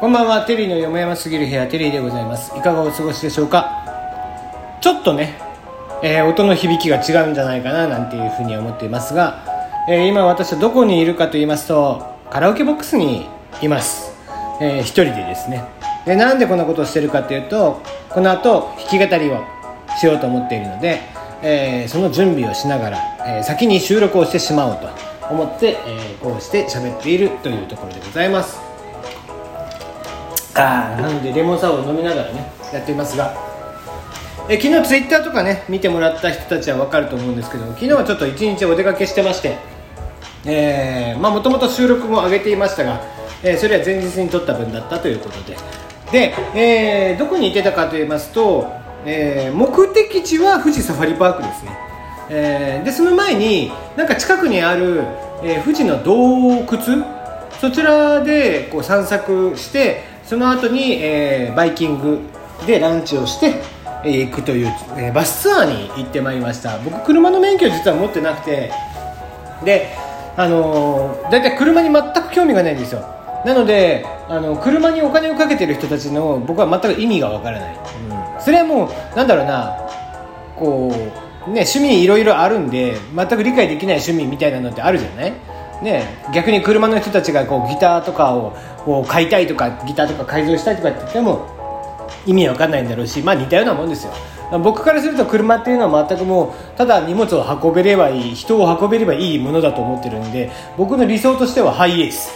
こんばんは。テリーのよもやますぎる部屋テリーでございます。いかがお過ごしでしょうか？ちょっとね、えー、音の響きが違うんじゃないかななんていうふうに思っていますが、えー、今私はどこにいるかと言いますとカラオケボックスにいます、えー、一人でですね。でなんでこんなことをしてるかというとこの後弾き語りをしようと思っているので、えー、その準備をしながら、えー、先に収録をしてしまおうと思って、えー、こうして喋っているというところでございます。あなのでレモンサワーを飲みながらねやっていますが。え昨日ツイッターとかね見てもらった人たちは分かると思うんですけど昨日はちょっと一日お出かけしてましてえー、まあもともと収録も上げていましたが、えー、それは前日に撮った分だったということで。で、えー、どこに行ってたかと言いますと、えー、目的地は富士サファリパークですね、えー、でその前になんか近くにある、えー、富士の洞窟？そちらでこう散策してその後に、えー、バイキングでランチをして、えー、行くという、えー、バスツアーに行ってまいりました。僕車の免許実は持ってなくてであのー、だいたい車に全く興味がないんですよ。なのであの車にお金をかけてる人たちの僕は全く意味がわからない、うん、それはもうなんだろうなこうね趣味いろいろあるんで全く理解できない趣味みたいなのってあるじゃない？ね、逆に車の人たちがこうギターとかをこう買いたいとかギターとか改造したいとかって言っても意味わかんないんだろうし、まあ、似たようなもんですよ。僕からすると車っていうのは全くもうただ荷物を運べればいい人を運べればいいものだと思ってるんで僕の理想としてはハイエース。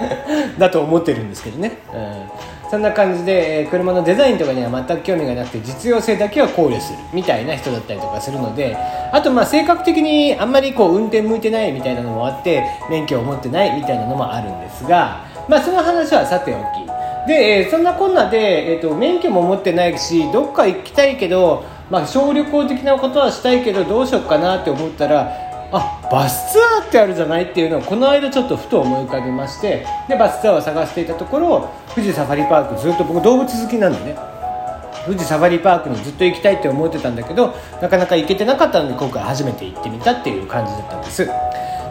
だと思ってるんですけどね、うん、そんな感じで、車のデザインとかには全く興味がなくて実用性だけは考慮するみたいな人だったりとかするのであとまあ性格的にあんまりこう運転向いてないみたいなのもあって免許を持ってないみたいなのもあるんですが、まあ、その話はさておき。で、え、そんなこんなで、えーと、免許も持ってないしどっか行きたいけど、まあ、小旅行的なことはしたいけどどうしようかなって思ったらあバスツアーってあるじゃないっていうのをこの間ちょっとふと思い浮かべましてでバスツアーを探していたところ富士サファリパークずっと僕動物好きなんでね。富士サファリパークにずっと行きたいって思ってたんだけどなかなか行けてなかったので今回初めて行ってみたっていう感じだったんです。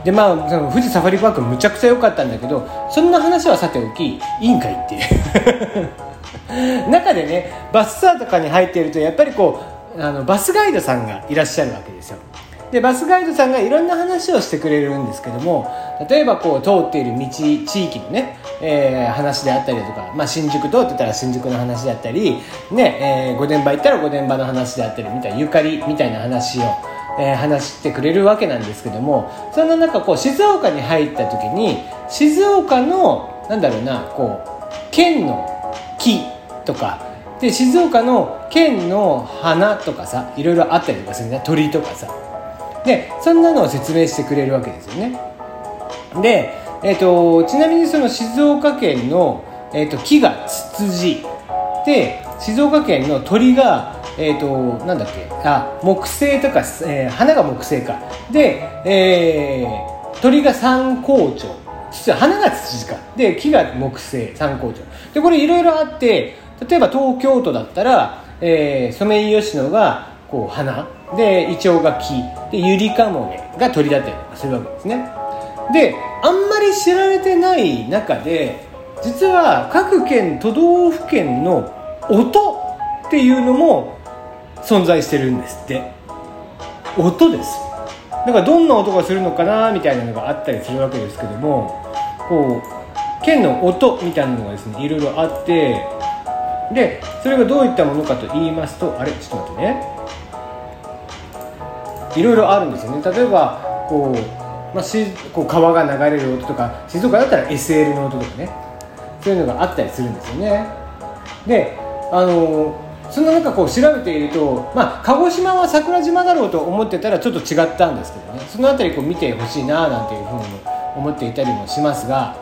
でまあその富士サファリパークむちゃくちゃ良かったんだけどそんな話はさておきいいんかいって。い う中でねバスツアーとかに入っているとやっぱりこうあのバスガイドさんがいらっしゃるわけですよ。でバスガイドさんがいろんな話をしてくれるんですけども例えばこう通っている道地域のね、えー、話であったりとか、まあ、新宿通ってたら新宿の話であったり、ねえー、御殿場行ったら御殿場の話であったりみたいなゆかりみたいな話をえー、話してくれるわけなんですけどもそんな中こう静岡に入った時に静岡のなんだろうなこう県の木とかで静岡の県の花とかさいろいろあったりとかするね鳥とかさ。でそんなのを説明してくれるわけですよね。で、えーと、ちなみにその静岡県の、えーと、木がツツジで静岡県の鳥がえっ、ー、となんだっけあ木星とか、えー、花が木星か。で、えー、鳥が三光鳥。実は花が土か。で木が木星三光鳥。でこれいろいろあって例えば東京都だったら、えー、ソメイヨシノがこう花。でイチョウが木でユリカモメが鳥だったりとかするわけですね。であんまり知られてない中で実は各県都道府県の音っていうのも存在してるんですって。音です。だからどんな音がするのかなみたいなのがあったりするわけですけどもこう剣の音みたいなのがですねいろいろあってでそれがどういったものかと言いますとあれちょっと待ってね。いろいろあるんですよね。例えばこう,、まあ、しこう川が流れる音とか静岡だったら SL の音とかね。そういうのがあったりするんですよね。であのそんな中こう調べていると、まあ、鹿児島は桜島だろうと思ってたらちょっと違ったんですけどね。その辺りこう見てほしいななんていうふうに思っていたりもしますが。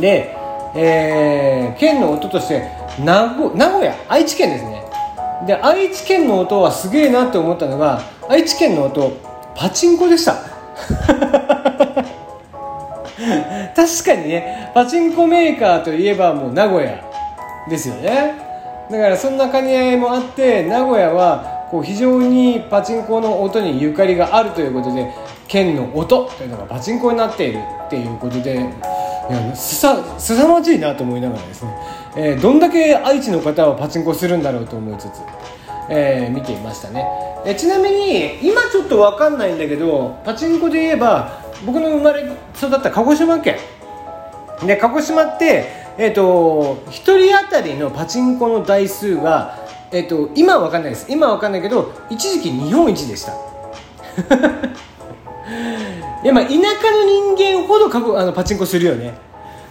で、えー、県の音として名古屋愛知県ですね。で愛知県の音はすげえなって思ったのが愛知県の音パチンコでした。確かにねパチンコメーカーといえばもう名古屋ですよね。だからそんな兼ね合いもあって名古屋はこう非常にパチンコの音にゆかりがあるということで県の音というのがパチンコになっているっていうことでいやすさすさまじいなと思いながらですね、えー、どんだけ愛知の方はパチンコするんだろうと思いつつ、えー、見ていましたね、えちなみに今ちょっと分かんないんだけどパチンコで言えば僕の生まれ育った鹿児島県。で鹿児島ってえ、ー、と1人当たりのパチンコの台数がえっ、と今は分かんないです。今は分かんないけど一時期日本一でした。いやまあ田舎の人間ほどかあのパチンコするよね。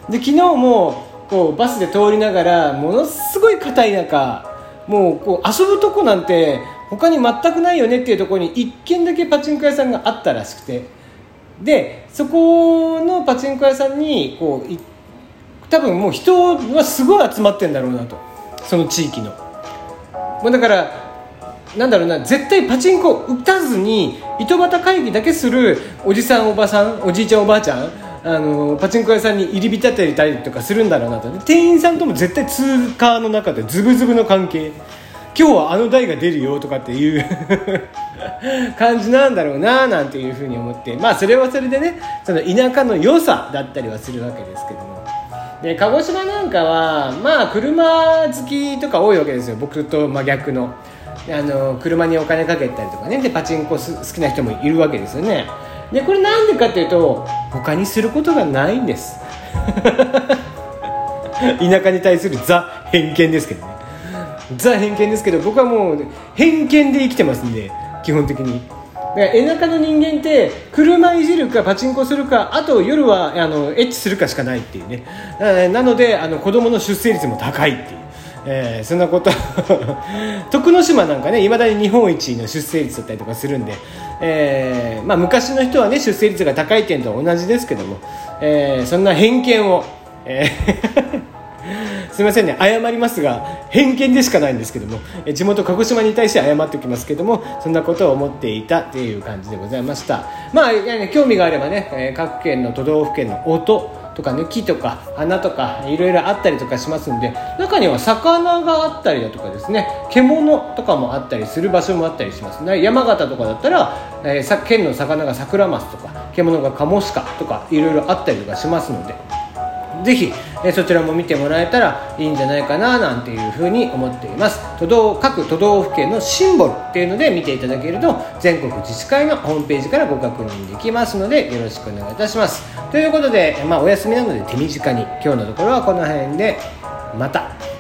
で昨日もこうバスで通りながらものすごい硬い中もうこう遊ぶとこなんて他に全くないよねっていうところに1軒だけパチンコ屋さんがあったらしくて。でそこのパチンコ屋さんにこう多分もう人はすごい集まってんだろうなと。その地域の。もうだからなんだろうな絶対パチンコ打たずに糸端会議だけするおじさんおばさんおじいちゃんおばあちゃんあのパチンコ屋さんに入り浸っていたりとかするんだろうなと店員さんとも絶対通貨の中でズブズブの関係。今日はあの台が出るよとかっていう。感じなんだろうななんていうふうに思って。まあそれはそれでねその田舎の良さだったりはするわけですけども。で鹿児島なんかはまあ車好きとか多いわけですよ。僕と真逆の。あの車にお金かけたりとかね。でパチンコ好きな人もいるわけですよね。でこれなんでかっていうと他にすることがないんです。田舎に対するザ偏見ですけどね。ザ偏見ですけど僕はもう偏見で生きてますんで基本的に。だから田舎の人間って車いじるかパチンコするかあと夜はあのエッチするかしかないっていうね。なのであの子供の出生率も高いっていうえー、そんなこと 徳之島なんかねいまだに日本一の出生率だったりとかするんで、えーまあ、昔の人はね出生率が高い点と同じですけども、えー、そんな偏見を、えー すみませんね謝りますが偏見でしかないんですけども地元鹿児島に対して謝っておきますけどもそんなことを思っていたという感じでございました。まあ、ね、興味があればね各県の都道府県の音とか抜きとか花とかいろいろあったりとかしますんで中には魚があったりだとかですね獣とかもあったりする場所もあったりします。ね山形とかだったら、えー、県の魚がサクラマスとか獣がカモシカとかいろいろあったりとかしますのでぜひ、えそちらも見てもらえたらいいんじゃないかななんていうふうに思っています都道各都道府県のシンボルっていうので見ていただけると全国自治会のホームページからご確認できますのでよろしくお願いいたしますということで、まあ、お休みなので手短に今日のところはこの辺でまた。